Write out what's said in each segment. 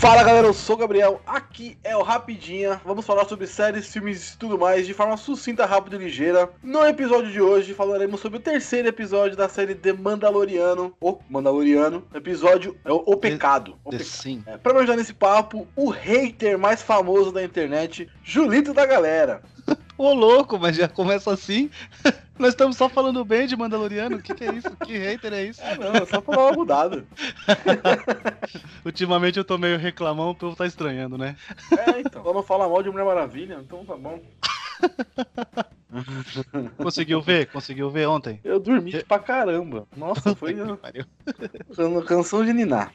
Fala galera, eu sou o Gabriel, aqui é o Rapidinha. Vamos falar sobre séries, filmes e tudo mais de forma sucinta, rápida e ligeira. No episódio de hoje falaremos sobre o terceiro episódio da série The Mandaloriano. O Mandaloriano. Episódio é o, o Pecado. O Pecado. Sim. É, pra me ajudar nesse papo, o hater mais famoso da internet, Julito da galera. Ô, louco, mas já começa assim. Nós estamos só falando bem de Mandaloriano. O que, que é isso? Que hater é isso? É, não, é só uma mudada. Ultimamente eu tô meio reclamão, o povo tá estranhando, né? É, então. Só não fala mal de Mulher Maravilha, então tá bom. Conseguiu ver? Conseguiu ver ontem? Eu dormi pra caramba. Nossa, foi canção de Niná.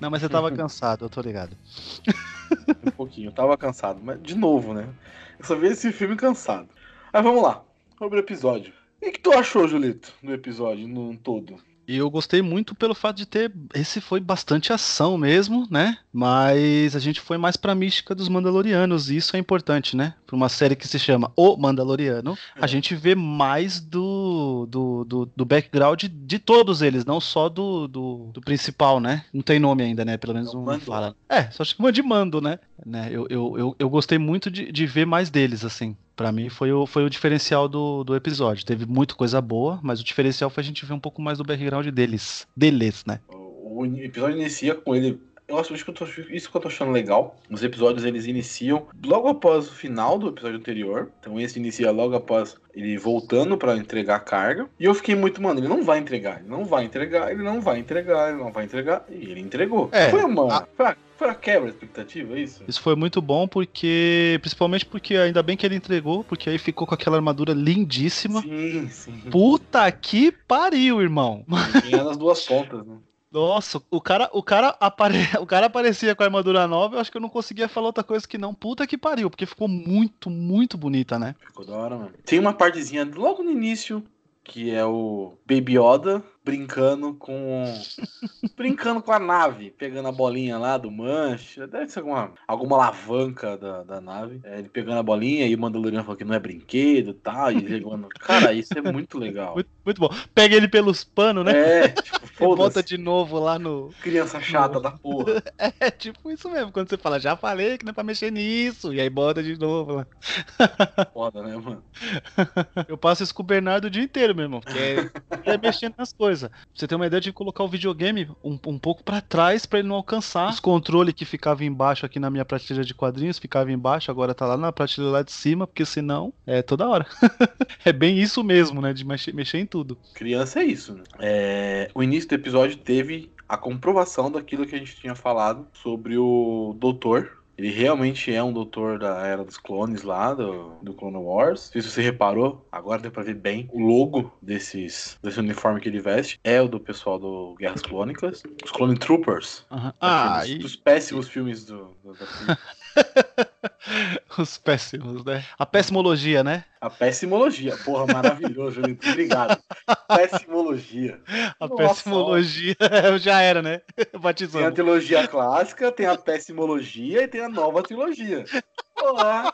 Não, mas você tava cansado, eu tô ligado. Um pouquinho, eu tava cansado, mas de novo, né? Eu só vi esse filme cansado. Mas vamos lá, sobre o episódio. O que, tu achou, Julito, do episódio num todo? E eu gostei muito pelo fato de ter. Esse foi bastante ação mesmo, né? Mas a gente foi mais pra mística dos Mandalorianos, e isso é importante, né? Pra uma série que se chama O Mandaloriano, a É. gente vê mais do, do, do, do background de todos eles, não só do, do, do principal, né? Não tem nome ainda, né? Pelo menos É não Mando. fala. É, só chama de Mando, né? né? Eu, eu, eu, eu gostei muito de, de ver mais deles, assim. Pra mim foi o, foi o diferencial do, do episódio. Teve muita coisa boa, mas o diferencial foi a gente ver um pouco mais do background deles. Deles, né? O episódio inicia com ele. Eu acho isso que eu, tô, isso que eu tô achando legal. Os episódios eles iniciam logo após o final do episódio anterior. Então esse inicia logo após ele voltando pra entregar a carga. E eu fiquei muito, mano, ele não vai entregar, ele não vai entregar, ele não vai entregar, ele não vai entregar. E ele entregou. É, foi uma. a- Foi, a, foi a quebra de expectativa, é isso? Isso foi muito bom porque. Principalmente porque ainda bem que ele entregou, porque aí ficou com aquela armadura lindíssima. Sim, sim. Puta que pariu, irmão. Tinha nas duas pontas, né? Nossa, o cara, o cara, apare... o cara aparecia com a armadura nova, eu acho que eu não conseguia falar outra coisa que não. Puta que pariu, porque ficou muito, muito bonita, né? Ficou da hora, mano. Tem uma partezinha logo no início, que é o Baby Yoda brincando com. brincando com a nave, pegando a bolinha lá do manche. Deve ser alguma, alguma alavanca da, da nave. É, ele pegando a bolinha e o Mandaloriano falou que não é brinquedo e tal. E ele jogando. Cara, isso é muito legal. Muito, muito bom. Pega ele pelos panos, né? É, tipo, E bota de novo lá no. Criança chata da porra. É tipo isso mesmo, quando você fala, já falei que não é pra mexer nisso, e aí bota de novo lá. Foda, né, mano? Eu passo isso com o Bernardo o dia inteiro, meu irmão. Que é, é mexendo nas coisas. Pra Você tem uma ideia de colocar o videogame um, um pouco pra trás pra ele não alcançar. Os controles que ficavam embaixo aqui na minha prateleira de quadrinhos ficava embaixo, agora tá lá na prateleira lá de cima, porque senão é toda hora. é bem isso mesmo, né? De mexer, mexer em tudo. Criança é isso, né? É, o início do episódio teve a comprovação daquilo que a gente tinha falado sobre o doutor. Ele realmente é um doutor da Era dos Clones lá, do, do Clone Wars. Se você reparou, agora deu pra ver bem o logo desses, desse uniforme que ele veste. É o do pessoal do Guerras Clônicas. Os Clone Troopers. Ah, Daqueles- e Dos péssimos filmes do, do- da- os péssimos, né? A pessimologia, né? A pessimologia. Porra, maravilhoso, Julito. Obrigado. Pessimologia. A Nossa, pessimologia já era, né? Tem a trilogia clássica, tem a pessimologia e tem a nova trilogia. Olá!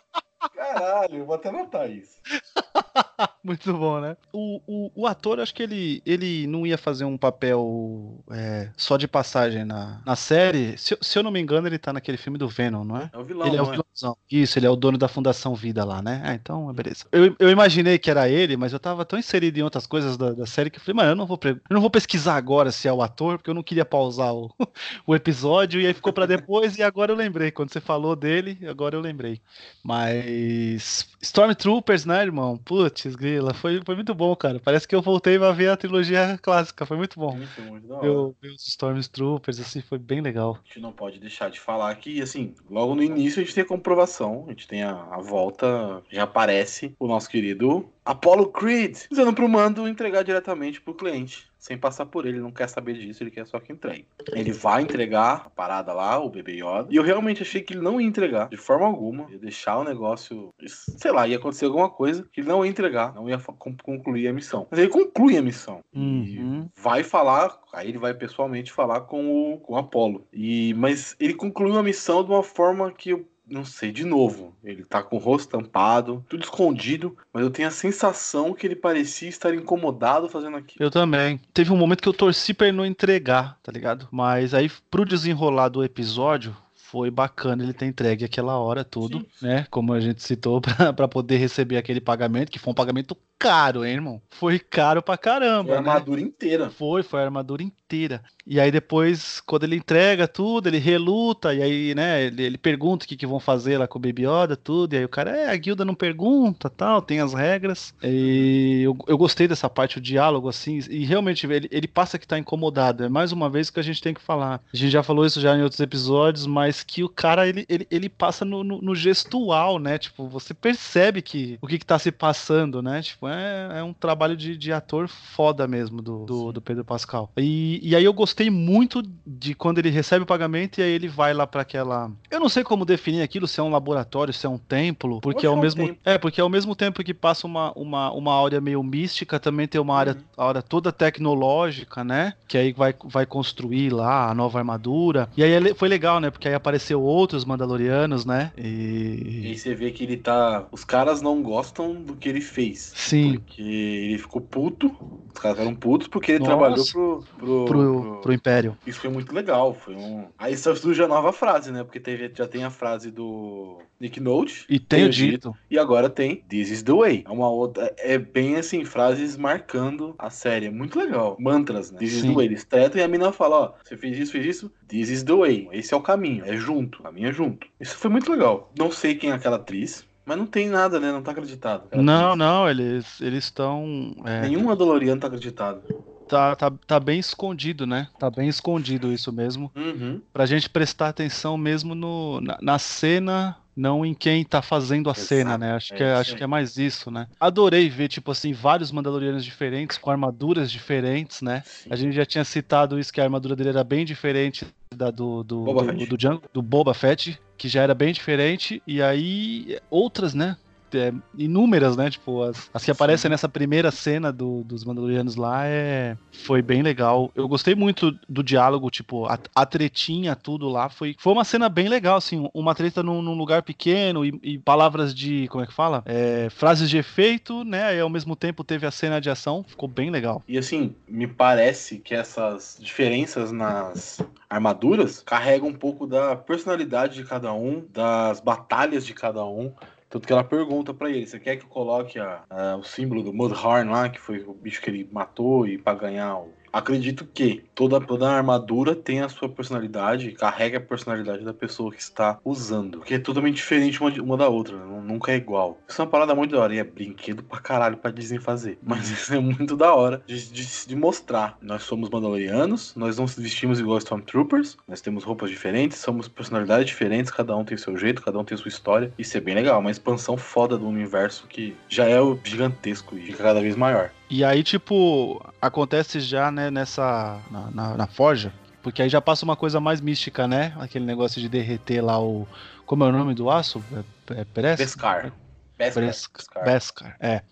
Caralho, eu vou até anotar isso. Muito bom, né? O, o, o ator, acho que ele, ele não ia fazer um papel é, só de passagem na, na série. Se, eu- se eu não me engano, ele tá naquele filme do Venom, não é? É o vilão, ele é o não é? vilãozão. Isso, ele é o dono da Fundação Vida lá, né? Ah, então, beleza. Eu, eu imaginei que era ele, mas eu tava tão inserido em outras coisas da, da série que eu falei, mano, eu não, vou pre- eu não vou pesquisar agora se é o ator, porque eu não queria pausar o, o episódio, e aí ficou pra depois, e agora eu lembrei. Quando você falou dele, agora eu lembrei. Mas. Stormtroopers, né, irmão? Putz, grila, foi, foi muito bom, cara. Parece que eu voltei a ver a trilogia clássica, foi muito bom. Muito, muito da hora. Ver os Stormtroopers, assim, foi bem legal. A gente não pode deixar de falar que, assim, logo no início a gente tem a comprovação, a gente tem a, a volta, já aparece o nosso querido Apollo Creed, dizendo pro mando entregar diretamente pro cliente. Sem passar por ele, ele não quer saber disso, ele quer só que entregue. Ele vai entregar a parada lá, o bebê Yoda. E eu realmente achei que ele não ia entregar, de forma alguma. Ia deixar o negócio. Sei lá, ia acontecer alguma coisa que ele não ia entregar, não ia concluir a missão. Mas ele conclui a missão. E Uhum. vai falar, aí ele vai pessoalmente falar com o, com o Apollo. E, mas ele concluiu a missão de uma forma que eu não sei, de novo, ele tá com o rosto tampado, tudo escondido, mas eu tenho a sensação que ele parecia estar incomodado fazendo aquilo. Eu também. Teve um momento que eu torci pra ele não entregar, tá ligado? Mas aí, pro desenrolar do episódio, foi bacana ele ter entregue aquela hora tudo, Sim. né? Como a gente citou, para poder receber aquele pagamento, que foi um pagamento caro, hein, irmão? Foi caro pra caramba. Foi a né? armadura inteira. Foi, foi a armadura inteira. E aí depois, quando ele entrega tudo, ele reluta, e aí, né, ele, ele pergunta o que, que vão fazer lá com o Baby Yoda, tudo, e aí o cara, é, a guilda não pergunta, tal, tem as regras. E eu, eu gostei dessa parte, o diálogo, assim, e realmente ele, ele passa que tá incomodado. É mais uma vez que a gente tem que falar. A gente já falou isso já em outros episódios, mas que o cara, ele, ele, ele passa no, no, no gestual, né? Tipo, você percebe que o que, que tá se passando, né? Tipo, é, é um trabalho de, de ator foda mesmo do, do, do Pedro Pascal. E, e aí eu gostei muito de quando ele recebe o pagamento e aí ele vai lá para aquela. Eu não sei como definir aquilo, se é um laboratório, se é um templo, porque ao é mesmo tempo. é porque ao mesmo tempo que passa uma, uma, uma área meio mística, também tem uma área, uhum. área toda tecnológica, né? Que aí vai, vai construir lá a nova armadura. E aí foi legal, né? Porque aí apareceu outros Mandalorianos, né? E... e aí você vê que ele tá. Os caras não gostam do que ele fez. Sim. Porque ele ficou puto. Os caras eram putos porque ele Nossa. trabalhou pro, pro, pro, pro pro Império. Isso foi muito legal. Foi um. Aí surge a nova frase, né? Porque teve, já tem a frase do Nick Note. E tem, o dito. dito. E agora tem This is the way. É uma outra. É bem assim, frases marcando a série. É muito legal. Mantras, né? This Sim. is the way. Eles tretam e a mina fala: ó, você fez isso, fez isso. This is the way. Esse é o caminho. É junto. O caminho é junto. Isso foi muito legal. Não sei quem é aquela atriz. Mas não tem nada, né? Não tá acreditado. Não, não, eles estão. É... Nenhum Mandaloriano tá acreditado tá, tá, tá bem escondido, né? Tá bem escondido isso mesmo. Uhum. Pra gente prestar atenção mesmo no, na, na cena não em quem tá fazendo a Exato. cena, né? Acho, é, que é, acho que é mais isso, né? Adorei ver, tipo assim, vários Mandalorianos diferentes, com armaduras diferentes, né? Sim. A gente já tinha citado isso, que a armadura dele era bem diferente da do, do, Boba do, do, do, do Boba Fett, que já era bem diferente, e aí outras, né? É, inúmeras, né? Tipo, as, as que aparecem Sim. nessa primeira cena do, dos Mandalorianos lá é, foi bem legal. Eu gostei muito do diálogo, tipo, a, a tretinha, tudo lá. Foi, foi uma cena bem legal, assim, uma treta num, num lugar pequeno e, e, palavras de, como é que fala? É, frases de efeito, né? E ao mesmo tempo teve a cena de ação, ficou bem legal. E assim, me parece que essas diferenças nas armaduras carregam um pouco da personalidade de cada um, das batalhas de cada um. Tanto que ela pergunta para ele: você quer que eu coloque a, a, o símbolo do Mudhorn lá, que foi o bicho que ele matou, e para ganhar o, acredito que toda, toda armadura tem a sua personalidade, carrega a personalidade da pessoa que está usando. Que é totalmente diferente uma, uma da outra, né? nunca é igual. Isso é uma parada muito da hora. E é brinquedo pra caralho pra Disney fazer. Mas isso é muito da hora de, de, de mostrar. Nós somos Mandalorianos, nós não vestimos igual Stormtroopers, nós temos roupas diferentes, somos personalidades diferentes, cada um tem seu jeito, cada um tem sua história. Isso é bem legal, uma expansão foda do universo que já é o gigantesco e cada vez maior. E aí, tipo, acontece já, né, nessa. Na, na, na, forja. Porque aí já passa uma coisa mais mística, né? Aquele negócio de derreter lá o. Como é o nome do aço? É, é Beskar. Beskar. Beskar. Beskar. É.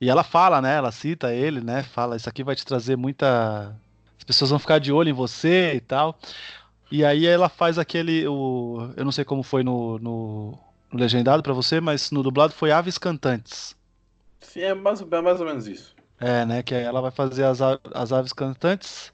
E ela fala, né? Ela cita ele, né? Fala, isso aqui vai te trazer muita. As pessoas vão ficar de olho em você e tal. E aí ela faz aquele. O... Eu não sei como foi no, no, no legendado para você, mas no dublado foi Aves Cantantes. Sim, é mais, é mais ou menos isso. É, né? Que ela vai fazer as, as aves cantantes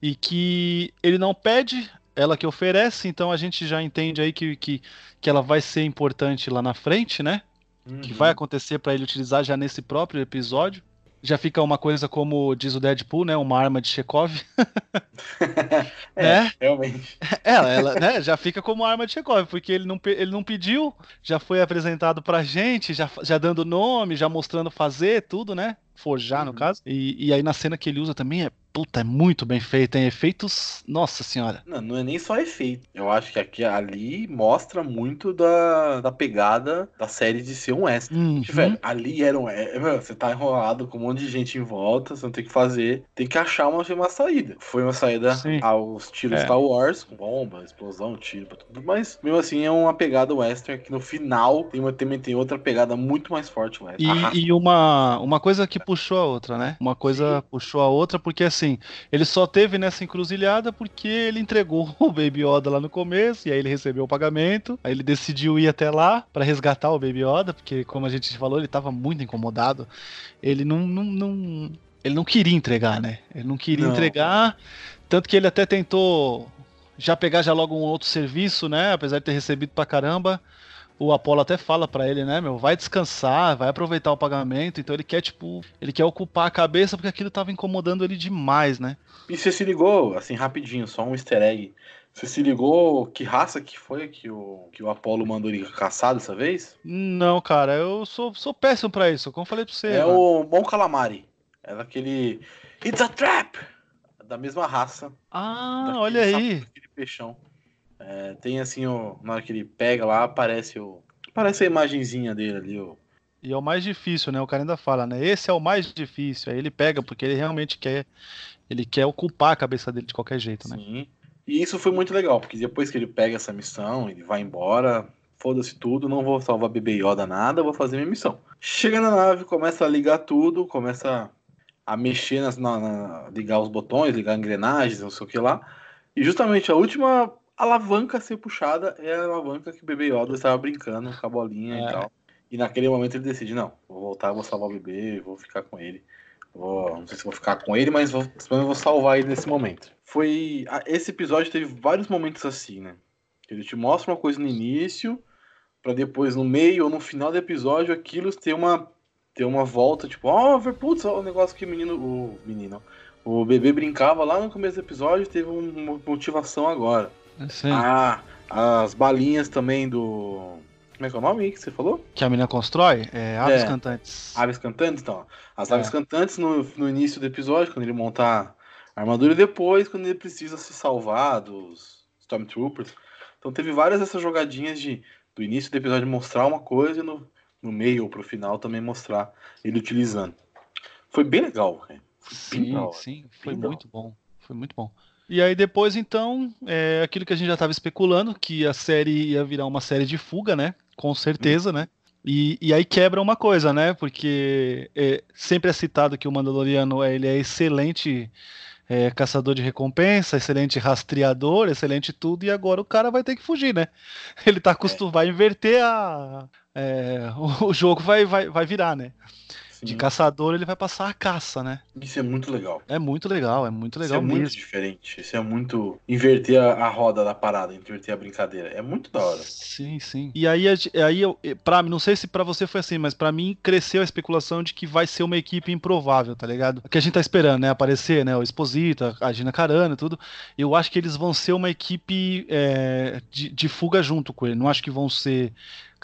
e que ele não pede, ela que oferece, então a gente já entende aí que, que, que ela vai ser importante lá na frente, né? Uhum. Que vai acontecer para ele utilizar já nesse próprio episódio. Já fica uma coisa como diz o Deadpool, né? Uma arma de Chekhov. é, né? realmente. Ela, ela né? já fica como arma de Chekhov, porque ele não, ele não pediu, já foi apresentado pra gente, já, já dando nome, já mostrando fazer tudo, né? forjar, uhum. no caso. E, e aí na cena que ele usa também é Puta, é muito bem feito, tem efeitos. Nossa senhora. Não, não é nem só efeito. Eu acho que aqui ali mostra muito da, da pegada da série de ser um extra. Uhum. Tipo, velho, ali era um. Você tá enrolado com um monte de gente em volta, você não tem que fazer. Tem que achar uma, uma saída. Foi uma saída Sim. aos tiros é. Star Wars, com bomba, explosão, tiro, tudo. Mas mesmo assim é uma pegada western que no final tem, uma, também tem outra pegada muito mais forte western. E, e, uma, uma coisa que puxou a outra, né? Uma coisa Sim. puxou a outra, porque assim assim, ele só teve nessa encruzilhada porque ele entregou o Baby Yoda lá no começo, e aí ele recebeu o pagamento, aí ele decidiu ir até lá para resgatar o Baby Yoda, porque como a gente falou, ele tava muito incomodado. Ele não, não, não ele não queria entregar, né? Ele não queria não. entregar, tanto que ele até tentou já pegar já logo um outro serviço, né? Apesar de ter recebido pra caramba o Apollo até fala para ele, né, meu, vai descansar, vai aproveitar o pagamento. Então ele quer, tipo, ele quer ocupar a cabeça porque aquilo tava incomodando ele demais, né? E você se ligou, assim, rapidinho, só um easter egg. Você se ligou que raça que foi que o, que o Apollo mandou ele caçar dessa vez? Não, cara, eu sou, sou péssimo para isso, como falei pra você. É mano. o Bom Calamari. É daquele. It's a trap! Da mesma raça. Ah, olha aí. Aquele peixão. É, tem assim, o, na hora que ele pega lá, aparece o. Aparece a imagenzinha dele ali, o. E é o mais difícil, né? O cara ainda fala, né? Esse é o mais difícil. Aí ele pega porque ele realmente quer. Ele quer ocupar a cabeça dele de qualquer jeito, né? Sim. E isso foi muito legal, porque depois que ele pega essa missão, ele vai embora, foda-se tudo, não vou salvar bebê Yoda nada, vou fazer minha missão. Chega na nave, começa a ligar tudo, começa a mexer nas, na, na, ligar os botões, ligar engrenagens, não sei o que lá. E justamente a última alavanca a ser puxada é a alavanca que o bebê Yoda estava brincando com a bolinha é. e tal. E naquele momento ele decide, não, vou voltar, vou salvar o bebê, vou ficar com ele. Vou, não sei se vou ficar com ele, mas vou, vou salvar ele nesse momento. Foi. Esse episódio teve vários momentos assim, né? Ele te mostra uma coisa no início, para depois, no meio ou no final do episódio, aquilo ter uma, ter uma volta, tipo, ó, oh, putz, o negócio que o menino. O menino. O bebê brincava lá no começo do episódio teve uma motivação agora. Sim. Ah, as balinhas também do. Como é que é o nome que você falou? Que a menina constrói? É, aves é, cantantes. Aves cantantes, então. As é. aves cantantes no, no início do episódio, quando ele montar a armadura, e depois, quando ele precisa se salvar dos Stormtroopers. Então teve várias dessas jogadinhas de do início do episódio mostrar uma coisa e no, no meio ou pro final também mostrar ele utilizando. Foi bem legal, Foi sim, bem sim, foi bem muito bom. Foi muito bom. E aí depois, então, é aquilo que a gente já estava especulando, que a série ia virar uma série de fuga, né? Com certeza, né? E, e aí quebra uma coisa, né? Porque é, sempre é citado que o Mandaloriano ele é excelente é, caçador de recompensa, excelente rastreador, excelente tudo, e agora o cara vai ter que fugir, né? Ele tá acostumado, é. vai inverter a. É, o, o jogo vai, vai, vai virar, né? De caçador, ele vai passar a caça, né? Isso é muito legal. É muito legal, é muito legal Isso é mesmo. muito diferente. Isso é muito inverter a, a, roda da parada, inverter a brincadeira. É muito da hora. Sim, sim. E aí, aí eu, pra mim, não sei se para você foi assim, mas para mim cresceu a especulação de que vai ser uma equipe improvável, tá ligado? Que a gente tá esperando, né? Aparecer, né? O Exposito, a Gina Carano e tudo. Eu acho que eles vão ser uma equipe é, de, de fuga junto com ele. Não acho que vão ser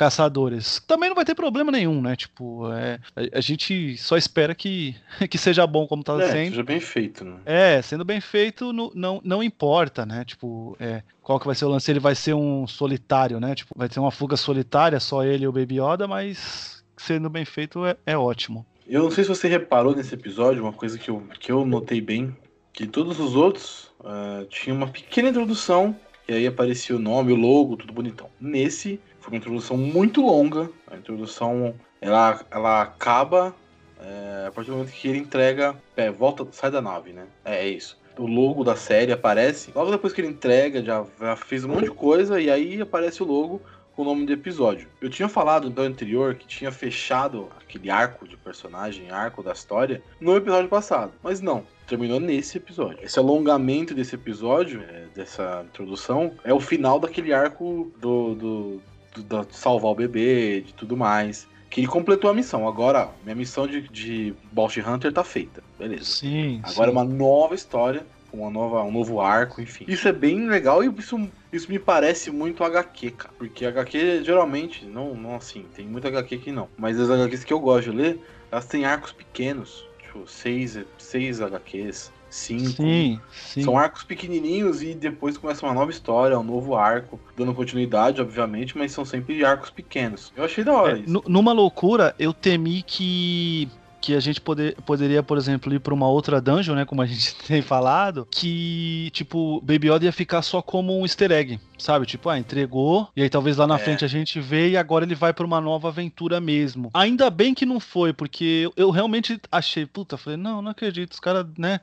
caçadores. Também não vai ter problema nenhum, né? Tipo, é, a, a, gente só espera que, que seja bom como tá é, sendo. Seja bem feito, né? É, sendo bem feito no, não, não importa, né? Tipo, é, qual que vai ser o lance? Ele vai ser um solitário, né? Tipo, vai ter uma fuga solitária, só ele e o Baby Yoda, mas sendo bem feito é, é ótimo. Eu não sei se você reparou nesse episódio, uma coisa que eu, que eu notei bem, que todos os outros uh, tinham uma pequena introdução, e aí aparecia o nome, o logo, tudo bonitão. Nesse, foi uma introdução muito longa. A introdução ela, ela acaba é, a partir do momento que ele entrega. É, volta, sai da nave, né? É, é, isso. O logo da série aparece. Logo depois que ele entrega, já, já fez um monte de coisa. E aí aparece o logo com o nome do episódio. Eu tinha falado no anterior que tinha fechado aquele arco de personagem, arco da história, no episódio passado. Mas não, terminou nesse episódio. Esse alongamento desse episódio, é, dessa introdução, é o final daquele arco do, do, de salvar o bebê, de tudo mais. Que ele completou a missão. Agora, minha missão de, de Bounty Hunter tá feita. Beleza. Sim. Agora sim. é uma nova história, uma nova, um novo arco, enfim. Isso é bem legal e isso, isso me parece muito HQ, cara. Porque HQ geralmente, não, não assim, tem muita HQ que não. Mas as HQs que eu gosto de ler, elas têm arcos pequenos. Tipo, seis, seis HQs, cinco. Sim, sim. São arcos pequenininhos e depois começa uma nova história, um novo arco, dando continuidade, obviamente, mas são sempre arcos pequenos. Eu achei da hora é, isso. Numa loucura, eu temi que que a gente poder, poderia, por exemplo, ir para uma outra dungeon, né? Como a gente tem falado, que, tipo, Baby Yoda ia ficar só como um easter egg, sabe? Tipo, ah, entregou, e aí talvez lá na é. frente a gente vê e agora ele vai para uma nova aventura mesmo. Ainda bem que não foi, porque eu realmente achei, puta, falei, não, não acredito, os caras, né?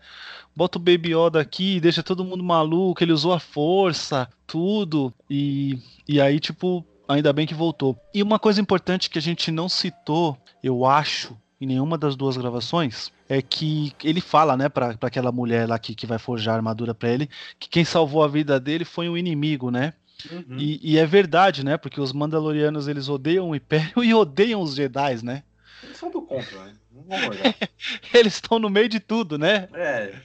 Bota o Baby Yoda aqui, deixa todo mundo maluco, ele usou a força, tudo, e, e aí, tipo, ainda bem que voltou. E uma coisa importante que a gente não citou, eu acho, em nenhuma das duas gravações é que ele fala, né, para aquela mulher lá que, que vai forjar a armadura para ele, que quem salvou a vida dele foi um inimigo, né? Uhum. E, e, é verdade, né? Porque os Mandalorianos eles odeiam o Império e odeiam os Jedi, né? Eles são do contra, né? eles estão no meio de tudo, né? É.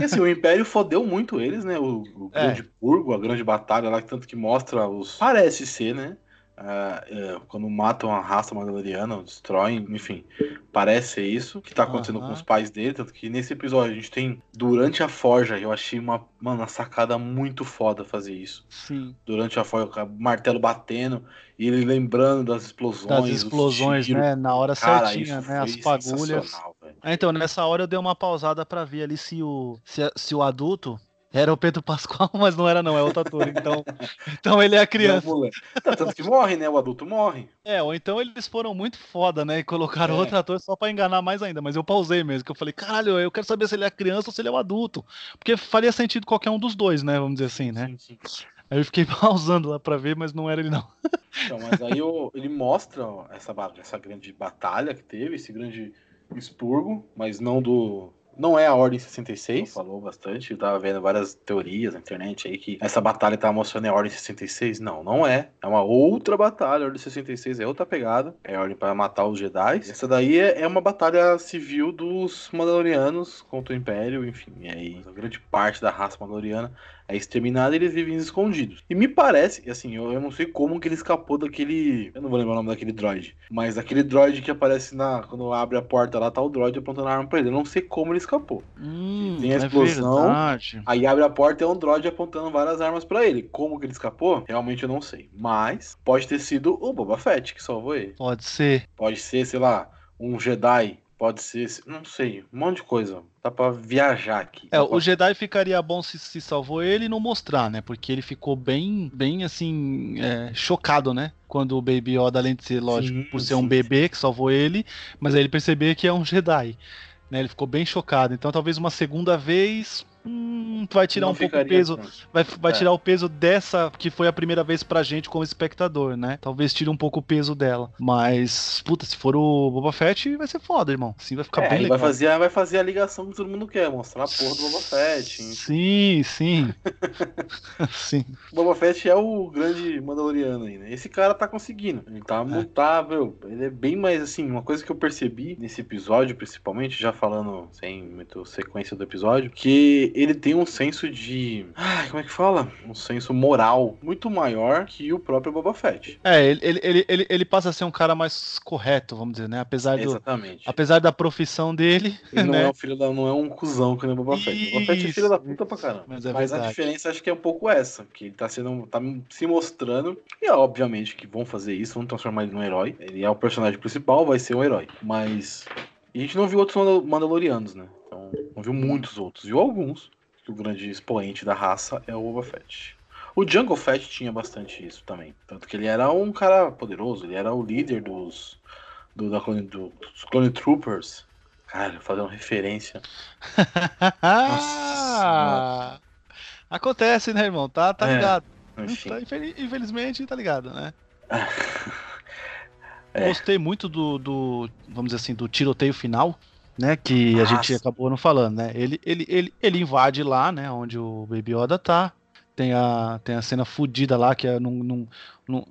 E assim, o Império fodeu muito eles, né? O, o é. Grande é. Purgo, a grande batalha lá, tanto que mostra os. Parece ser, né? Uh, quando matam a raça mandaloriana, destroem, enfim, parece ser isso que tá acontecendo uhum. com os pais dele, tanto que nesse episódio a gente tem durante a forja, eu achei uma, mano, uma sacada muito foda fazer isso. Sim. Durante a forja, o martelo batendo e ele lembrando das explosões, das explosões, né, na hora Cara, certinha, né, as fagulhas. Ah, então nessa hora eu dei uma pausada para ver ali se o se, se o adulto era o Pedro Pascoal, mas não era não, é outro ator. Então, então ele é a criança. Não, tá, tanto que morre, né? O adulto morre. É, ou então eles foram muito foda, né? E colocaram é. outro ator só pra enganar mais ainda. Mas eu pausei mesmo, que eu falei, caralho, eu quero saber se ele é criança ou se ele é o adulto. Porque faria sentido qualquer um dos dois, né? Vamos dizer assim, né? Sim, sim. Aí eu fiquei pausando lá pra ver, mas não era ele não. Então, mas aí eu, ele mostra essa, essa grande batalha que teve, esse grande expurgo, mas não do não é a Ordem 66, falou bastante, eu tava vendo várias teorias na internet aí que essa batalha tá mostrando a Ordem 66. Não, não é. É uma outra batalha, a Ordem 66 é outra pegada, é a Ordem para matar os Jedi. Essa daí é, é uma batalha civil dos Mandalorianos contra o Império, enfim, e aí a grande parte da raça Mandaloriana é exterminada e eles vivem escondidos. E me parece, assim, eu, eu não sei como que ele escapou daquele. Eu não vou lembrar o nome daquele droid. Mas aquele droid que aparece na. Quando abre a porta lá, tá o droid apontando a arma pra ele. Eu não sei como ele escapou. Hum, tem a é explosão. É aí abre a porta e é um droid apontando várias armas para ele. Como que ele escapou? Realmente eu não sei. Mas pode ter sido o Boba Fett que salvou ele. Pode ser. Pode ser, sei lá, um Jedi. Pode ser, não sei, um monte de coisa. Dá pra viajar aqui. É, o Jedi ficaria bom se, se salvou ele e não mostrar, né? Porque ele ficou bem, bem assim, é, chocado, né? Quando o Baby Yoda, além de ser, lógico, sim, por ser sim, um bebê que salvou ele, mas aí ele perceber que é um Jedi. Né? Ele ficou bem chocado. Então talvez uma segunda vez hum, vai tirar não um pouco o peso, vai, vai é. tirar o peso dessa que foi a primeira vez pra gente como espectador, né? Talvez tire um pouco o peso dela. Mas, puta, se for o Boba Fett, vai ser foda, irmão. Sim, vai ficar é, bem legal. Vai fazer, vai fazer a ligação que todo mundo quer, mostrar a porra do Boba Fett. Sim, sim. sim. Boba Fett é o grande Mandaloriano aí, né? Esse cara tá conseguindo. Ele tá é. mutável. Ele é bem mais assim, uma coisa que eu percebi nesse episódio, principalmente, já falando sem muito sequência do episódio, que ele tem um senso de. Ai, como é que fala? Um senso moral muito maior que o próprio Boba Fett. É, ele, ele, ele, ele passa a ser um cara mais correto, vamos dizer, né? Apesar do. Exatamente. Apesar da profissão dele. Ele não né? é um filho da, não é um cuzão que nem o Boba Fett. O Boba Fett é filho da puta pra caramba. Mas, é Mas a diferença acho que é um pouco essa, que ele tá sendo. tá se mostrando. E obviamente que vão fazer isso, vão transformar ele num herói. Ele é o personagem principal, vai ser um herói. Mas. E a gente não viu outros Mandalorianos, né? Então, não viu muitos outros. Viu alguns. Que o grande expoente da raça é o Boba Fett. O Jungle Fett tinha bastante isso também. Tanto que ele era um cara poderoso, ele era o líder dos, do, da clone, do, dos Clone Troopers. Cara, fazendo referência. Nossa, Acontece, né, irmão? Tá, tá é, ligado. Tá, infelizmente, tá ligado, né? É. Gostei muito do, do, vamos dizer assim, do tiroteio final né? Que Nossa. a gente acabou não falando, né? Ele, ele, ele, ele invade lá, né? Onde o Baby Yoda tá. Tem a, tem a cena fodida lá, que é num, num, num,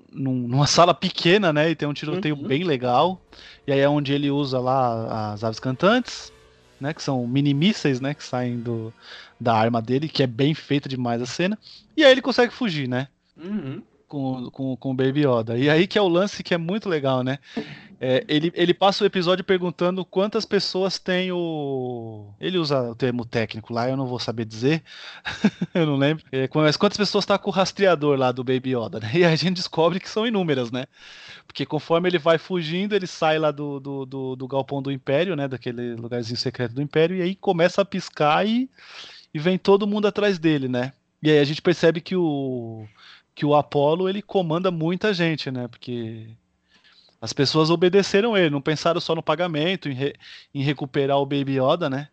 numa sala pequena, né? E tem um tiroteio uhum. bem legal. E aí é onde ele usa lá as aves cantantes, né? Que são mini mísseis, né? Que saem do, da arma dele, que é bem feita demais a cena. E aí ele consegue fugir, né? Uhum. Com, com, com o Baby Yoda. E aí que é o lance que é muito legal, né? É, ele, ele passa o episódio perguntando quantas pessoas tem o. Ele usa o termo técnico lá, eu não vou saber dizer. eu não lembro. É, mas quantas pessoas tá com o rastreador lá do Baby Yoda, né? E a gente descobre que são inúmeras, né? Porque conforme ele vai fugindo, ele sai lá do, do, do, do galpão do Império, né? Daquele lugarzinho secreto do Império, e aí começa a piscar e, e vem todo mundo atrás dele, né? E aí a gente percebe que o que o Apollo ele comanda muita gente, né? Porque as pessoas obedeceram ele, não pensaram só no pagamento, em, re, em recuperar o Baby Yoda, né?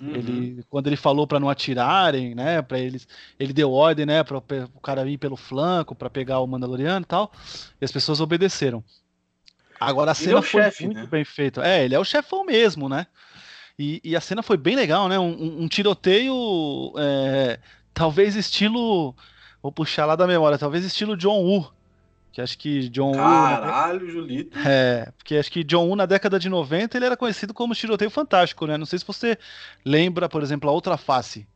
Uhum. Ele, quando ele falou para não atirarem, né, para eles, ele deu ordem, né, para o cara ir pelo flanco para pegar o Mandaloriano e tal, e as pessoas obedeceram. Agora a cena é foi chefe, muito né? bem feita. É, ele é o chefão mesmo, né? E, e a cena foi bem legal, né? Um, um tiroteio, é, talvez estilo, vou puxar lá da memória, talvez estilo John Woo, que acho que John Caralho, Woo, Julito. É, porque acho que John Woo na década de 90 ele era conhecido como tiroteio fantástico, né? Não sei se você lembra, por exemplo, a Outra Face.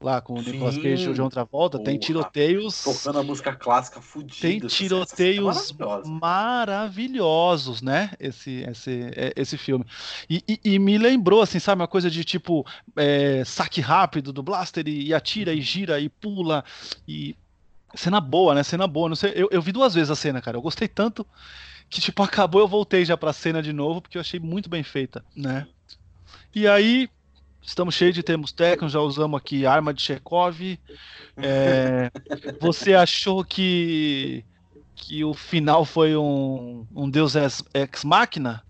Lá com o. Nicolas Cage e o John Travolta, Porra. tem tiroteios. Tocando a música clássica fudida. Tem tiroteios maravilhosos, né? Esse, esse, é, esse filme. E, e, e, me lembrou, assim, sabe, uma coisa de tipo é, saque rápido do Blaster e, e atira e gira e pula. E Cena boa, né? Cena boa. Não sei, eu, eu vi duas vezes a cena, cara. Eu gostei tanto que, tipo, acabou, eu voltei já pra cena de novo, porque eu achei muito bem feita, né? E aí, estamos cheios de termos técnicos, já usamos aqui arma de Chekhov. É, você achou que, que o final foi um, um Deus ex máquina?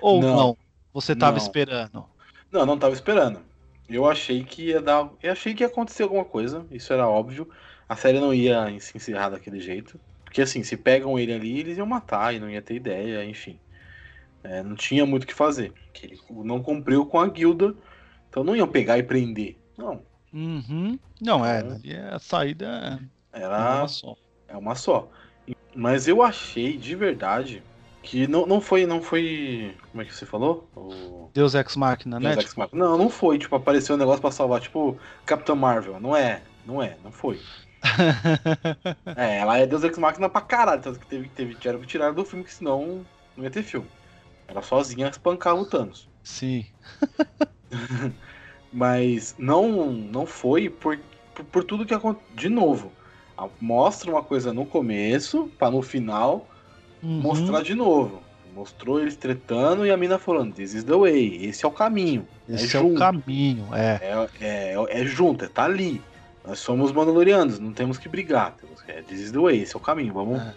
Ou não? não? Você estava esperando? Não, não estava esperando. Eu achei que ia dar. Eu achei que ia acontecer alguma coisa, isso era óbvio a série não ia se encerrar daquele jeito. Porque assim, se pegam ele ali, eles iam matar e não ia ter ideia, enfim. É, não tinha muito o que fazer. Ele não cumpriu com a guilda, então não iam pegar e prender. Não. Uhum. Não, é, a saída era é uma só. É uma só. Mas eu achei de verdade que não, não foi. não foi. Como é que você falou? O... Deus Ex Machina, Deus né? Ex Machina. Não, não foi. Tipo, apareceu um negócio pra salvar. Tipo, Capitão Marvel. Não é. Não é. Não foi. é, ela é Deus Ex Machina pra caralho, tanto que teve, teve, tiveram que tirar do filme, que senão não ia ter filme. Ela sozinha espancava o Thanos. Sim. Mas não não foi por, por, por tudo que aconteceu. De novo, mostra uma coisa no começo, para no final uhum. mostrar de novo. Mostrou eles tretando e a mina falando: This is the way, esse é o caminho. Esse é, é o caminho, é. É, é. é, é junto, é tá ali. Nós somos Mandalorianos, não temos que brigar. Temos que, é, this is the way, esse é o caminho, vamos. É.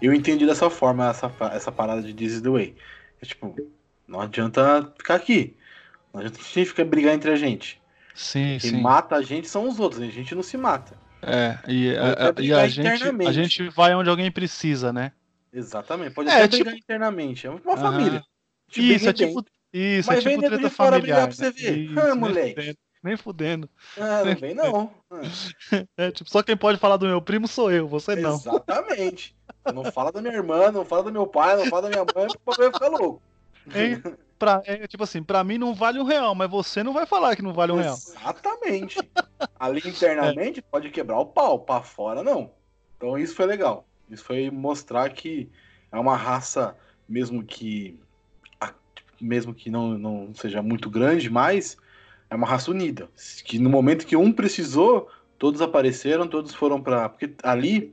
Eu entendi dessa forma essa, essa parada de this is the way. É tipo, não adianta ficar aqui. Não adianta a gente ficar brigar entre a gente. Sim, Quem sim. mata a gente são os outros, a gente não se mata. É, e, a, e a, gente, a gente vai onde alguém precisa, né? Exatamente, pode é, até tipo... brigar internamente. É uma uh -huh. família. Isso, é tipo, isso, Mas é tipo treta familiar. Pra você ver. Isso, ah, moleque. Nem fudendo. Ah, não vem não. É, tipo, só quem pode falar do meu primo sou eu, você não. Exatamente. Não fala da minha irmã, não fala do meu pai, não fala da minha mãe, o vai ficar louco. É, pra, é, tipo assim, pra mim não vale um real, mas você não vai falar que não vale um real. Exatamente. Ali internamente é. pode quebrar o pau, pra fora não. Então isso foi legal. Isso foi mostrar que é uma raça, mesmo que mesmo que não, não seja muito grande, mas é uma raça unida. Que no momento que um precisou, todos apareceram, todos foram para. Porque ali,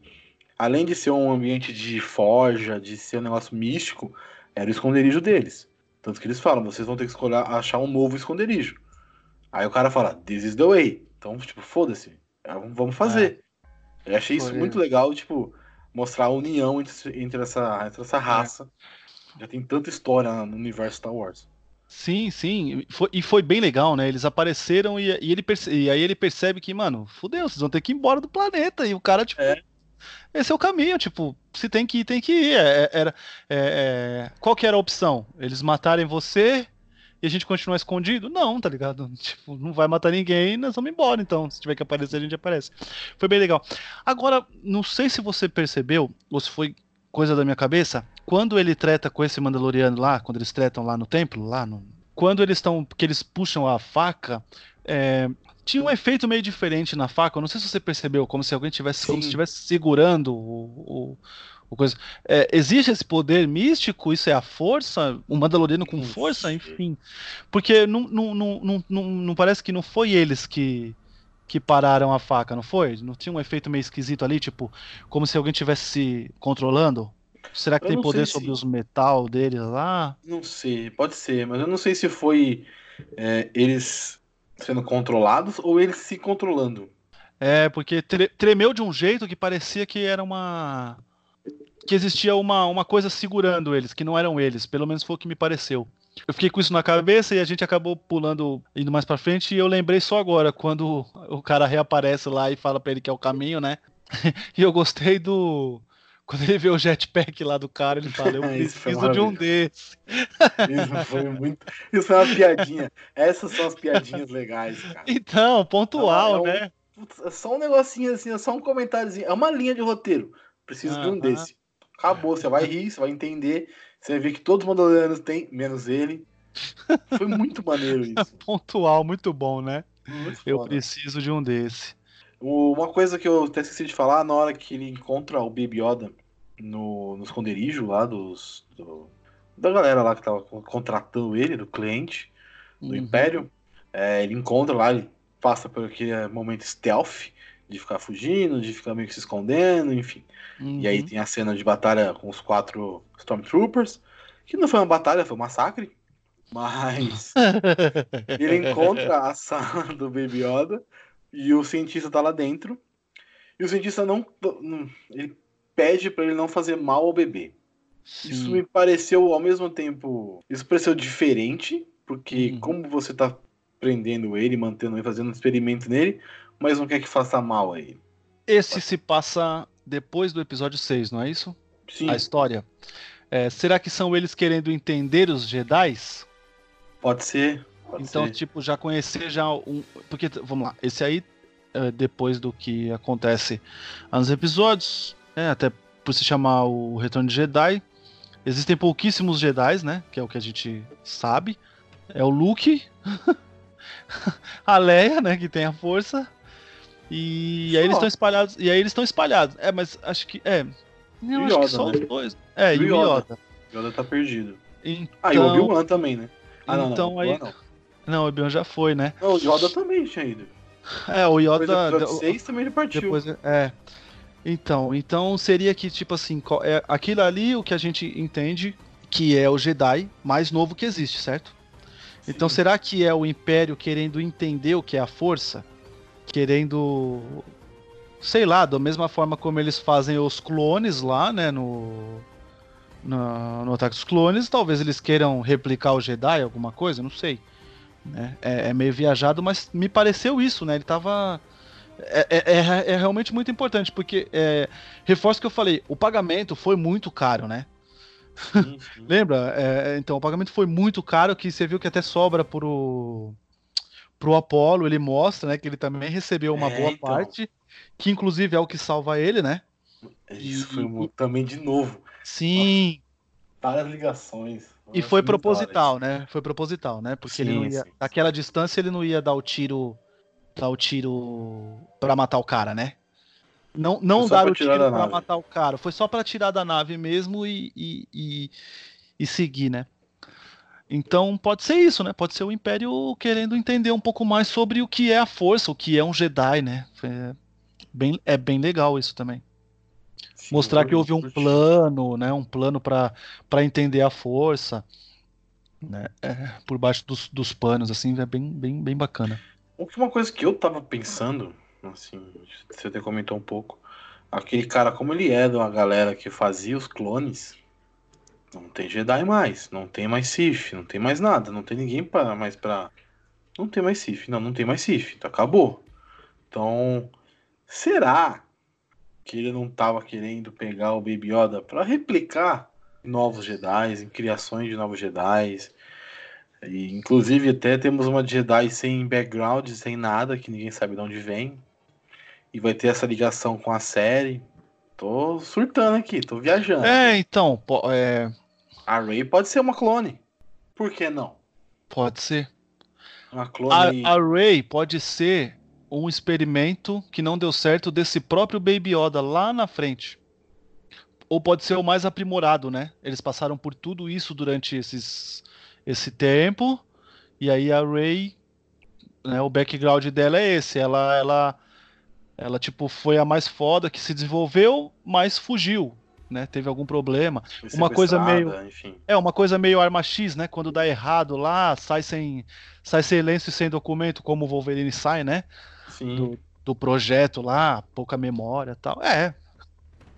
além de ser um ambiente de forja, de ser um negócio místico, era o esconderijo deles. Tanto que eles falam, vocês vão ter que escolher, achar um novo esconderijo. Aí o cara fala, this is the way. Então, tipo, foda-se, é, vamos fazer. É. Eu achei isso Foi. muito legal, tipo, mostrar a união entre, entre, essa, entre essa raça. É. Já tem tanta história no universo Star Wars. Sim, sim. Foi, e foi bem legal, né? Eles apareceram e, e ele perce, e aí ele percebe que, mano, fudeu, vocês vão ter que ir embora do planeta. E o cara, tipo, é. esse é o caminho, tipo, se tem que ir, tem que ir. É, é era, é, é, qual que era a opção? Eles matarem você e a gente continuar escondido? Não, tá ligado? Tipo, não vai matar ninguém, nós vamos embora, então. Se tiver que aparecer, a gente aparece. Foi bem legal. Agora, não sei se você percebeu, ou se foi coisa da minha cabeça, quando ele treta com esse Mandaloriano lá, quando eles tretam lá no templo, lá no, quando eles estão, que eles puxam a faca, é, tinha um efeito meio diferente na faca. Eu não sei se você percebeu, como se alguém tivesse, como se estivesse segurando o, o, Coisa. É, existe esse poder místico? Isso é a força? O Mandaloriano com força? Enfim. Porque não, não, não, não, não, parece que não foi eles que, que pararam a faca, não foi? Não tinha um efeito meio esquisito ali, tipo, como se alguém estivesse se controlando? Será que eu tem poder sobre se... os metal deles lá? Não sei, pode ser, mas eu não sei se foi é, eles sendo controlados ou eles se controlando. É, porque tre tremeu de um jeito que parecia que era uma. que existia uma, uma coisa segurando eles, que não eram eles, pelo menos foi o que me pareceu. Eu fiquei com isso na cabeça e a gente acabou pulando, indo mais pra frente, e eu lembrei só agora, quando o cara reaparece lá e fala pra ele que é o caminho, né? e eu gostei do. Quando ele vê o jetpack lá do cara, ele fala: Eu preciso de um desse. Isso foi muito. Isso é uma piadinha. Essas são as piadinhas legais, cara. Então, pontual, é, é um... né? é só um negocinho assim, é só um comentáriozinho. É uma linha de roteiro. Preciso de um desse. Acabou, você vai rir, você vai entender. Você vai ver que todos os mandalorianos têm, menos ele. Foi muito maneiro isso. Pontual, muito bom, né? Muito eu preciso de um desse. Uma coisa que eu até esqueci de falar, na hora que ele encontra o Baby Yoda no, no esconderijo lá dos, do, da galera lá que tava contratando ele, do cliente, do uhum. Império, é, ele encontra lá, ele passa por aquele momento stealth de ficar fugindo, de ficar meio que se escondendo, enfim. Uhum. E aí uhum. tem a cena de batalha com os quatro Stormtroopers, que não foi uma batalha, foi um massacre. Mas ele encontra a sala do Baby Yoda e o cientista tá lá dentro. E o cientista não. Ele pede para ele não fazer mal ao bebê. Sim. Isso me pareceu ao mesmo tempo. Isso pareceu diferente, porque uhum. como você tá prendendo ele, mantendo ele, fazendo um experimento nele, mas não quer que faça mal a ele. Esse se passa depois do episódio 6, não é isso? Sim. A história. É, será que são eles querendo entender os Jedi? Pode ser. Pode então, ser. tipo, já conhecer já um. Porque, vamos lá, esse aí, é, depois do que acontece nos episódios, é, até por se chamar o Retorno de Jedi, existem pouquíssimos Jedi, né? Que é o que a gente sabe. É o Luke, a Leia, né, que tem a força. E aí eles estão espalhados. E aí eles estão espalhados. É, mas acho que. É. Eu acho que só né? os dois. É, e o Yoda. Yoda tá perdido. Então... Ah, e o então- Obi-Wan também, né? Ah, não, então não, aí. Não. Não, o Obi-Wan já foi, né? Não, o Yoda também tinha ido. É, o Yoda. Depois do 6 também ele partiu. Depois, é. Então, então seria que, tipo assim, é aquilo ali o que a gente entende que é o Jedi mais novo que existe, certo? Então será que é o Império querendo entender o que é a força? Querendo. Sei lá, da mesma forma como eles fazem os clones lá, né? No. No, no Ataque dos Clones, talvez eles queiram replicar o Jedi, alguma coisa, não sei. Né? É, é, meio viajado, mas me pareceu isso, né? Ele tava. É, é, é, é realmente muito importante, porque é, reforço que eu falei, o pagamento foi muito caro, né? Lembra? É, então, o pagamento foi muito caro que você viu que até sobra pro, pro Apollo. Ele mostra né, que ele também recebeu uma é, boa então. parte, que inclusive é o que salva ele, né? Isso e, foi também de novo. Sim. Várias ligações. E foi proposital, né? Foi proposital, né? Porque sim, ele não ia. Sim, naquela distância ele não ia dar o tiro. Dar o tiro pra matar o cara, né? Não, não dar o tiro pra matar o cara. Foi só para tirar da nave mesmo e, e, e, e, seguir, né? Então pode ser isso, né? Pode ser o Império querendo entender um pouco mais sobre o que é a força, o que é um Jedi, né? É bem, é bem legal isso também. Mostrar que houve um plano, né? Um plano para entender a força. Né? É, por baixo dos, dos panos, assim, é bem, bem, bem bacana. Uma coisa que eu tava pensando Assim, você até comentou um pouco. Aquele cara, como ele é de uma galera que fazia os clones, não tem Jedi mais, não tem mais Sith, não tem mais nada, não tem ninguém para mais pra. Não tem mais Sith, não, não tem mais Sith, então acabou. Então, será que ele não tava querendo pegar o Baby Yoda para replicar novos Jedi, em criações de novos Jedi? E, inclusive até temos uma Jedi sem background, sem nada, que ninguém sabe de onde vem e vai ter essa ligação com a série. Tô surtando aqui, tô viajando. É, então, é... a Ray pode ser uma clone. Por que não? Pode ser. Uma clone. A, a Ray pode ser um experimento que não deu certo desse próprio Baby Yoda lá na frente. ou pode ser o mais aprimorado, né? Eles passaram por tudo isso durante esses, esse tempo, e aí a Ray, né, o background dela é esse, ela, ela, ela tipo foi a mais foda que se desenvolveu, mas fugiu, né? Teve algum problema. Uma coisa meio enfim. É, uma coisa meio arma X, né? Quando dá errado lá, sai sem sai sem lenço e sem documento, como o Wolverine sai, né? Do, do projeto lá, pouca memória, tal. É,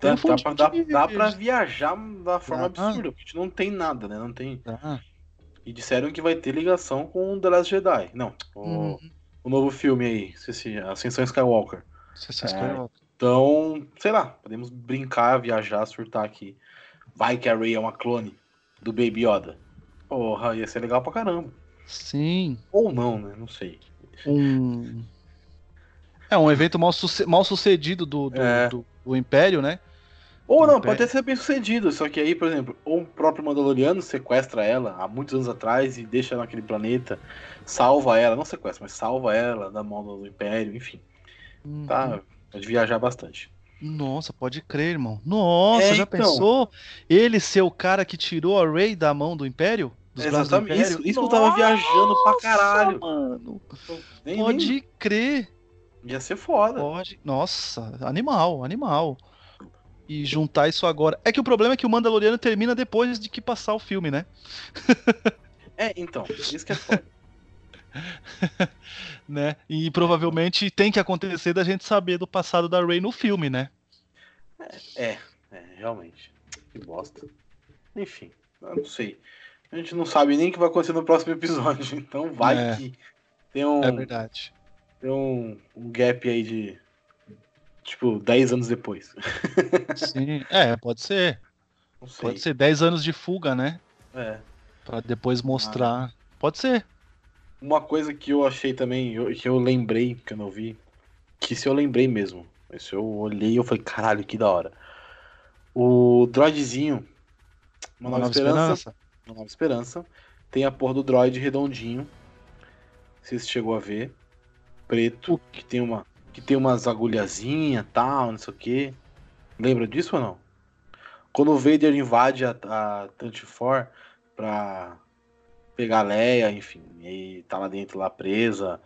Dá, dá, pra, dá, dá pra viajar da forma ah, absurda, porque a gente não tem nada, né? Não tem. Ah. E disseram que vai ter ligação com The Last Jedi. Não, o, uhum. o novo filme aí, se, Ascensão Skywalker. Ascensão é, Skywalker. Então, sei lá, podemos brincar, viajar, surtar aqui. Vai que a Rey é uma clone do Baby Yoda. Porra, ia ser legal pra caramba. Sim. Ou não, né? Não sei. Um. É um evento mal, suce... mal sucedido do, do, é. do, do Império, né? Ou não, pode ser bem sucedido, só que aí, por exemplo, o próprio Mandaloriano sequestra ela há muitos anos atrás e deixa ela naquele planeta, salva ela, não sequestra, mas salva ela da mão do Império, enfim. Uhum. Tá, pode viajar bastante. Nossa, pode crer, irmão. Nossa, é, já então... pensou? Ele ser o cara que tirou a Rey da mão do Império? Dos Exatamente, do Império? isso, isso que eu tava viajando pra caralho. Mano. Nem, pode nem... crer. Ia ser foda. Pode. Nossa, animal, animal e juntar isso agora. É que o problema é que o Mandaloriano termina depois de que passar o filme, né? é, então, isso que é foda. né? E provavelmente tem que acontecer da gente saber do passado da Rey no filme, né? É, é, realmente. Que bosta. Enfim, eu não sei. A gente não sabe nem o que vai acontecer no próximo episódio, então vai é, que tem um. É verdade. Tem um, um gap aí de Tipo, 10 anos depois. Sim, é, pode ser. Pode ser 10 anos de fuga, né? É. Pra depois mostrar. Ah. Pode ser. Uma coisa que eu achei também, eu, que eu lembrei, que eu não vi, que se eu lembrei mesmo. Se eu olhei eu falei, caralho, que da hora. O droidzinho, uma, uma nova, nova esperança, esperança, Uma nova esperança. Tem a porra do droid redondinho. Se chegou a ver. Preto, que tem uma que tem umas agulhazinhas tal, não sei o que. Lembra disso ou não? Quando o Vader invade a, a 34 pra pegar a Leia, enfim, e tá lá dentro lá presa.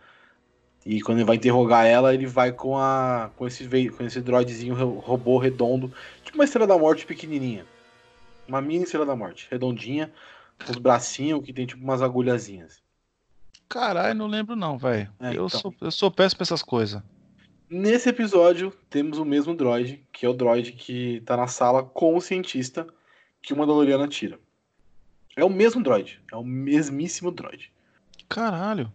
E quando ele vai interrogar ela, ele vai com a com esse com esse droidzinho robô redondo, tipo uma estrela da morte pequenininha. Uma mini estrela da morte, redondinha, com os bracinhos que tem tipo umas agulhazinhas. Caralho, não lembro não, velho. É, eu, então. sou, eu sou péssimo pra essas coisas. Nesse episódio, temos o mesmo droid, que é o droid que tá na sala com o cientista que o Mandaloriano tira. É o mesmo droid, é o mesmíssimo droid. Caralho.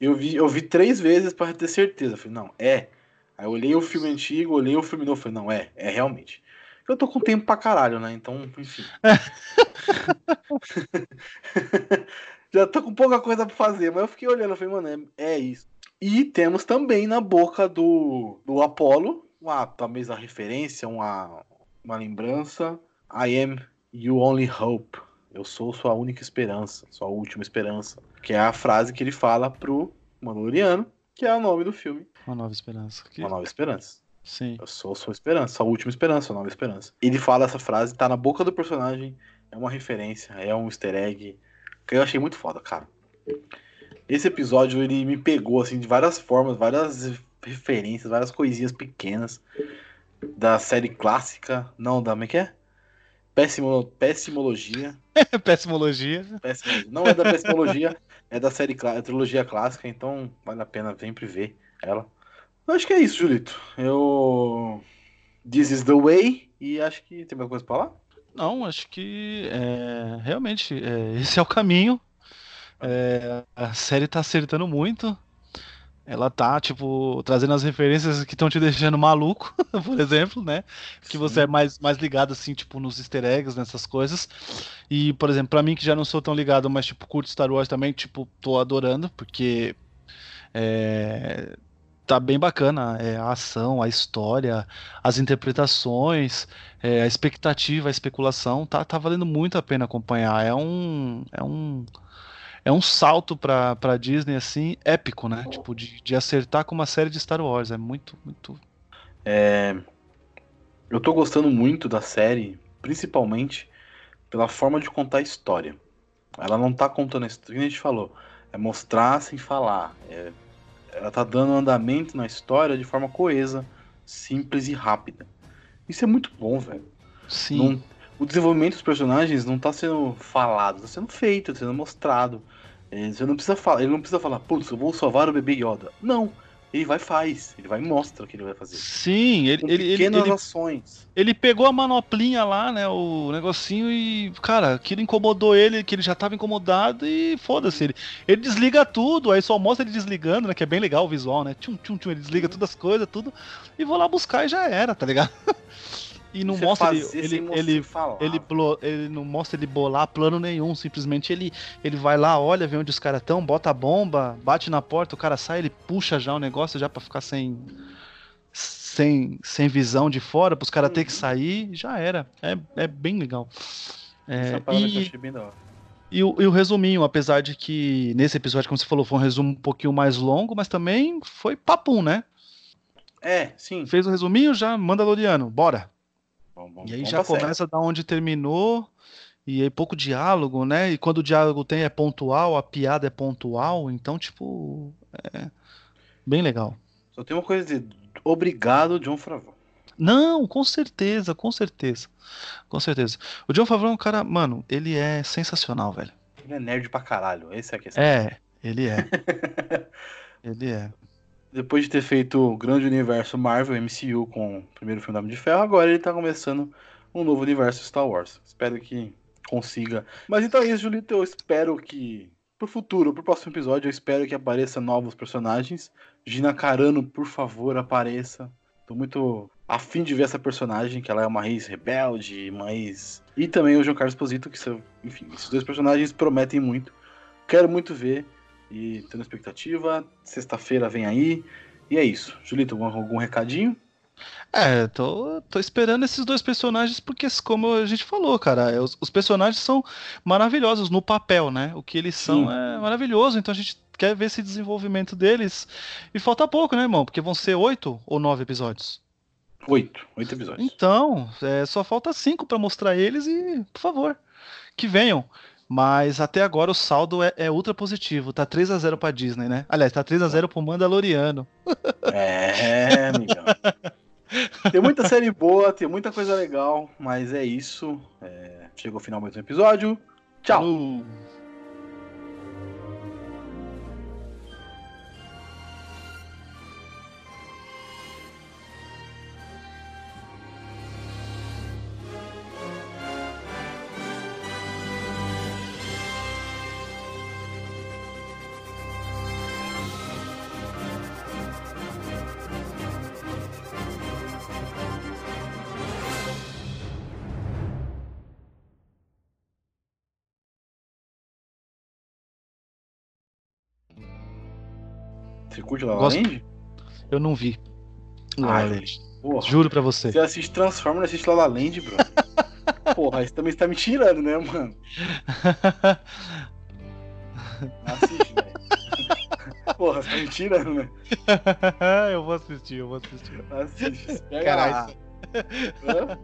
Eu vi, eu vi três vezes para ter certeza. falei, não, é. Aí eu olhei o filme antigo, olhei o filme novo, falei, não, é, é realmente. Eu tô com tempo pra caralho, né? Então, enfim. Já tô com pouca coisa pra fazer, mas eu fiquei olhando, falei, mano, é, é isso. E temos também na boca do, do Apollo, uma, talvez a referência, uma, uma lembrança. I am you only hope. Eu sou sua única esperança, sua última esperança. Que é a frase que ele fala pro Mandaloriano, que é o nome do filme. Uma nova esperança. Que... Uma nova esperança. Sim. Eu sou sua esperança, sua última esperança, sua nova esperança. Ele fala essa frase, tá na boca do personagem, é uma referência, é um easter egg. Que eu achei muito foda, cara. Esse episódio ele me pegou assim de várias formas, várias referências, várias coisinhas pequenas da série clássica, não da como é que é? Péssimo, pessimologia. pessimologia. Pessimologia. Não é da pessimologia, é da série é trilogia clássica, então vale a pena sempre ver ela. Eu acho que é isso, Julito. Eu This is the way e acho que tem mais coisa para falar? Não, acho que é, realmente é, esse é o caminho. É, a série tá acertando muito. Ela tá, tipo, trazendo as referências que estão te deixando maluco, por exemplo, né? Que Sim. você é mais, mais ligado, assim, tipo, nos easter eggs, nessas coisas. E, por exemplo, pra mim que já não sou tão ligado, mas, tipo, curto Star Wars também, tipo, tô adorando, porque é, tá bem bacana é, a ação, a história, as interpretações, é, a expectativa, a especulação, tá, tá valendo muito a pena acompanhar. É um. É um é um salto pra, pra Disney, assim, épico, né? Tipo, de, de acertar com uma série de Star Wars. É muito, muito. É... Eu tô gostando muito da série, principalmente pela forma de contar a história. Ela não tá contando a história, que a gente falou, é mostrar sem falar. É, ela tá dando andamento na história de forma coesa, simples e rápida. Isso é muito bom, velho. Sim. Não- o desenvolvimento dos personagens não tá sendo falado, tá sendo feito, tá sendo mostrado. É, Você não precisa falar, ele não precisa falar, putz, eu vou salvar o bebê Yoda. Não, ele vai e faz, ele vai e mostra o que ele vai fazer. Sim, ele, Com ele, pequenas ele, ações. ele pegou a manoplinha lá, né? O negocinho e, cara, aquilo incomodou ele, que ele já tava incomodado e foda-se. Ele, ele desliga tudo, aí só mostra ele desligando, né? Que é bem legal o visual, né? Tchum, tchum, tchum, ele desliga todas as coisas, tudo, e vou lá buscar e já era, tá ligado? E não Você mostra ele, ele, ele, ele, ele não mostra ele bolar plano nenhum, simplesmente ele, ele vai lá, olha, vê onde os caras estão, bota a bomba, bate na porta, o cara sai, ele puxa já o negócio já pra ficar sem sem, sem visão de fora, pros caras ter que Uhum. sair, já era. É, é bem legal. É e, achei bem da hora. e, o, e o resuminho, apesar de que nesse episódio, como você falou, foi um resumo um pouquinho mais longo, mas também foi papum, né? É, sim. Fez o resuminho, já Mandaloriano, bora. Vamos- vamos- E aí já série. começa da onde terminou, e aí pouco diálogo, né? E quando o diálogo tem é pontual, a piada é pontual, então, tipo, é bem legal. Só tem uma coisa dizer. Obrigado, John Favreau. Não, com certeza, com certeza. Com certeza. O John Favreau é um cara, mano, ele é sensacional, velho. Ele é nerd pra caralho. Essa é a questão. É, ele é. ele é. Depois de ter feito o grande universo Marvel, MCU, com o primeiro filme da Homem de Ferro, agora ele tá começando um novo universo Star Wars. Espero que consiga. Mas então é isso, Julito. Eu espero que, pro futuro, pro próximo episódio, eu espero que apareçam novos personagens. Gina Carano, por favor, apareça. Tô muito afim de ver essa personagem, que ela é uma raiz rebelde, mas. E também o João Carlos Esposito, que são, enfim, esses dois personagens prometem muito. Quero muito ver. E na expectativa. Sexta-feira vem aí. E é isso. Julito, algum, algum recadinho? É, tô, tô esperando esses dois personagens porque, como a gente falou, cara, é, os, os personagens são maravilhosos no papel, né? O que eles são Sim. é maravilhoso, então a gente quer ver esse desenvolvimento deles. E falta pouco, né, irmão? Porque vão ser oito ou nove episódios. Oito. Oito episódios. Então, é, só falta cinco pra mostrar eles e, por favor, que venham. Mas até agora o saldo é, é ultra positivo. Tá 3 a 0 pra Disney, né? Aliás, tá 3 a 0 pro Mandaloriano. É, amigão. tem muita série boa, tem muita coisa legal, mas é isso. É, chegou o final mais um episódio. Tchau. Falou. Curte La La Gosto. Land? Eu não vi. La La Land. Porra. Juro pra você. Você assiste Transformers, assiste La La Land, bro. Porra, isso também você tá me tirando, né, mano? Assiste, velho. Porra, você tá me tirando, né? eu vou assistir, eu vou assistir. Assiste. Caralho. Hã?